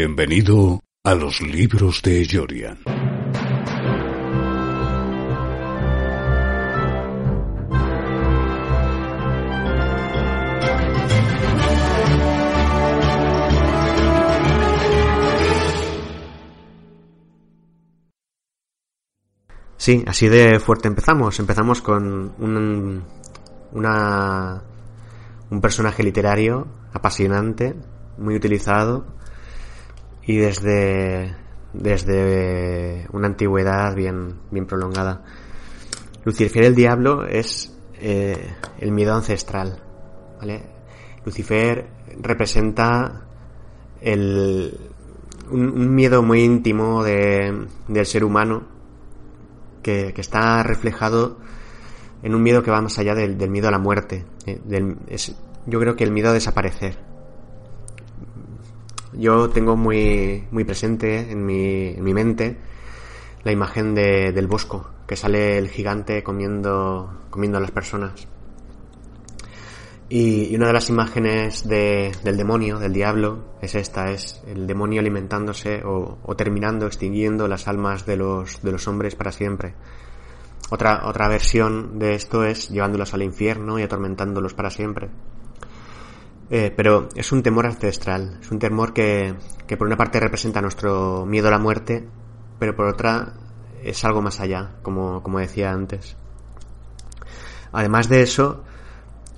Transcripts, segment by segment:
Bienvenido a los libros de Jorian. Sí, así de fuerte empezamos. Empezamos con un, una, un personaje literario apasionante, muy utilizado y desde, desde una antigüedad bien, bien prolongada. Lucifer el Diablo es eh, el miedo ancestral. ¿vale? Lucifer representa el, un, miedo muy íntimo de, del ser humano que, que, está reflejado en un miedo que va más allá del, del miedo a la muerte. Eh, yo creo que el miedo a desaparecer. Yo tengo muy, muy presente en mi, en mi mente la imagen de, del bosco, que sale el gigante comiendo, comiendo a las personas. Y, una de las imágenes de, del demonio, del diablo, es esta, es el demonio alimentándose o, o, terminando, extinguiendo las almas de los, de los hombres para siempre. Otra, otra versión de esto es llevándolos al infierno y atormentándolos para siempre. Eh, pero es un temor ancestral, es un temor que, que por una parte representa nuestro miedo a la muerte, pero por otra es algo más allá, como, como decía antes. Además de eso,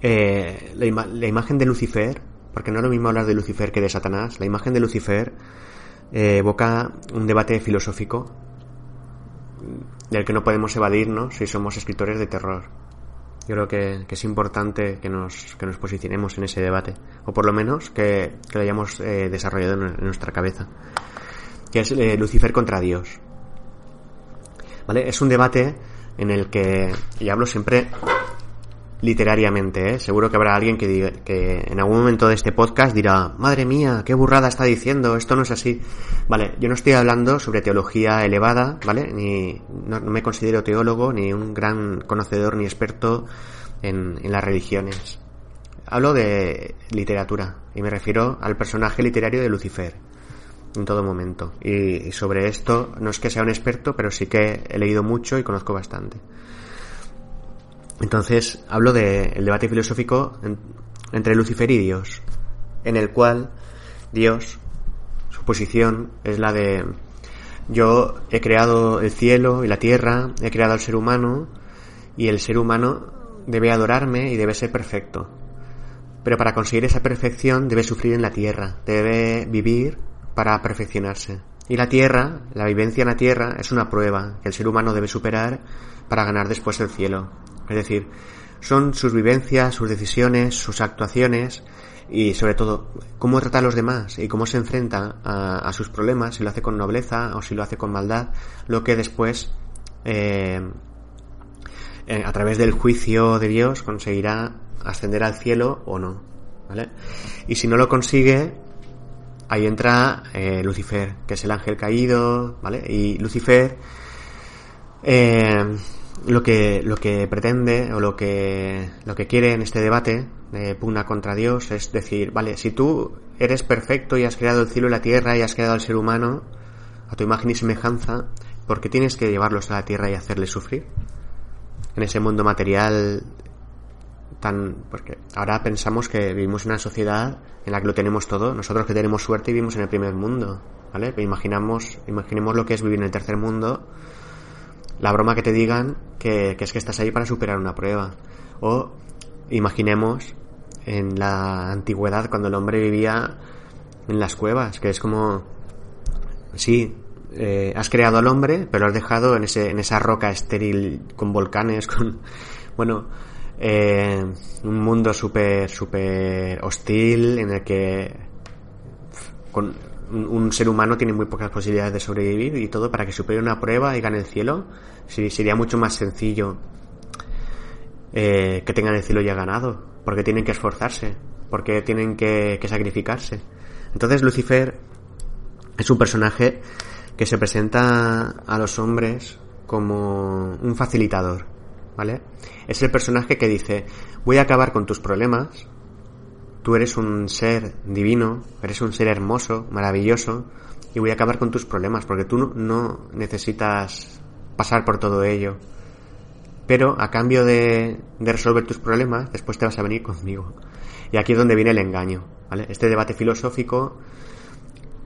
eh, la, la, imagen de Lucifer, porque no es lo mismo hablar de Lucifer que de Satanás, la imagen de Lucifer eh, evoca un debate filosófico del que no podemos evadirnos si somos escritores de terror. Yo creo que, es importante que nos, que nos posicionemos en ese debate, o por lo menos que, lo hayamos eh, desarrollado en, en, nuestra cabeza, que es eh, Lucifer contra Dios. ¿Vale? Es un debate en el que, y hablo siempre literariamente, ¿eh? seguro que habrá alguien que, diga, que en algún momento de este podcast dirá, madre mía, qué burrada está diciendo, esto no es así. Vale, yo no estoy hablando sobre teología elevada, ¿vale? Ni, no, me considero teólogo, ni un gran conocedor, ni experto en, las religiones. Hablo de literatura, y me refiero al personaje literario de Lucifer, en todo momento. Y sobre esto, no es que sea un experto, pero sí que he leído mucho y conozco bastante. Entonces hablo del de debate filosófico en, entre Lucifer y Dios, en el cual Dios, su posición es la de yo he creado el cielo y la tierra, he creado al ser humano y el ser humano debe adorarme y debe ser perfecto. Pero para conseguir esa perfección debe sufrir en la tierra, debe vivir para perfeccionarse. Y la tierra, la vivencia en la tierra, es una prueba que el ser humano debe superar para ganar después el cielo. Es decir, son sus vivencias, sus decisiones, sus actuaciones y sobre todo cómo trata a los demás y cómo se enfrenta a, sus problemas, si lo hace con nobleza o si lo hace con maldad, lo que después eh, eh, a través del juicio de Dios conseguirá ascender al cielo o no. ¿vale? Y si no lo consigue, ahí entra eh, Lucifer, que es el ángel caído, ¿vale? Y Lucifer eh, lo que lo que pretende o lo que lo que quiere en este debate de pugna contra Dios es decir, vale, si tú eres perfecto y has creado el cielo y la tierra y has creado al ser humano a tu imagen y semejanza, ¿por qué tienes que llevarlos a la tierra y hacerles sufrir? En ese mundo material tan porque ahora pensamos que vivimos en una sociedad en la que lo tenemos todo, nosotros que tenemos suerte vivimos en el primer mundo, ¿vale? Imaginamos imaginemos lo que es vivir en el tercer mundo la broma que te digan que, es que estás ahí para superar una prueba. O imaginemos en la antigüedad cuando el hombre vivía en las cuevas, que es como, sí, eh, has creado al hombre, pero lo has dejado en, ese, en esa roca estéril con volcanes, con, bueno, eh, un mundo súper, súper hostil en el que con, un, ser humano tiene muy pocas posibilidades de sobrevivir y todo para que supere una prueba y gane el cielo. Sería mucho más sencillo eh, que tengan el cielo ya ganado, porque tienen que esforzarse, porque tienen que, que sacrificarse. Entonces Lucifer es un personaje que se presenta a los hombres como un facilitador, ¿vale? Es el personaje que dice, voy a acabar con tus problemas, tú eres un ser divino, eres un ser hermoso, maravilloso, y voy a acabar con tus problemas, porque tú no necesitas pasar por todo ello. Pero a cambio de, de resolver tus problemas, después te vas a venir conmigo. Y aquí es donde viene el engaño, ¿vale? Este debate filosófico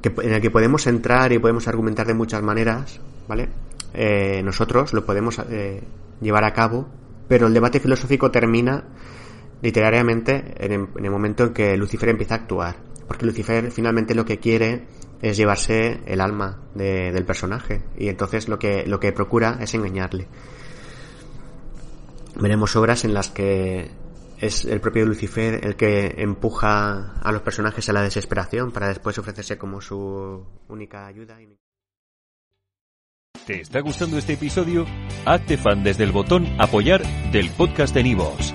en el que podemos entrar y podemos argumentar de muchas maneras, ¿vale? Eh, nosotros lo podemos eh, llevar a cabo, pero el debate filosófico termina literariamente en el, momento en que Lucifer empieza a actuar, porque Lucifer finalmente lo que quiere es llevarse el alma del personaje y entonces lo que lo que procura es engañarle. Veremos obras en las que es el propio Lucifer el que empuja a los personajes a la desesperación para después ofrecerse como su única ayuda. ¿Te está gustando este episodio? Hazte fan desde el botón apoyar del podcast de Nivos.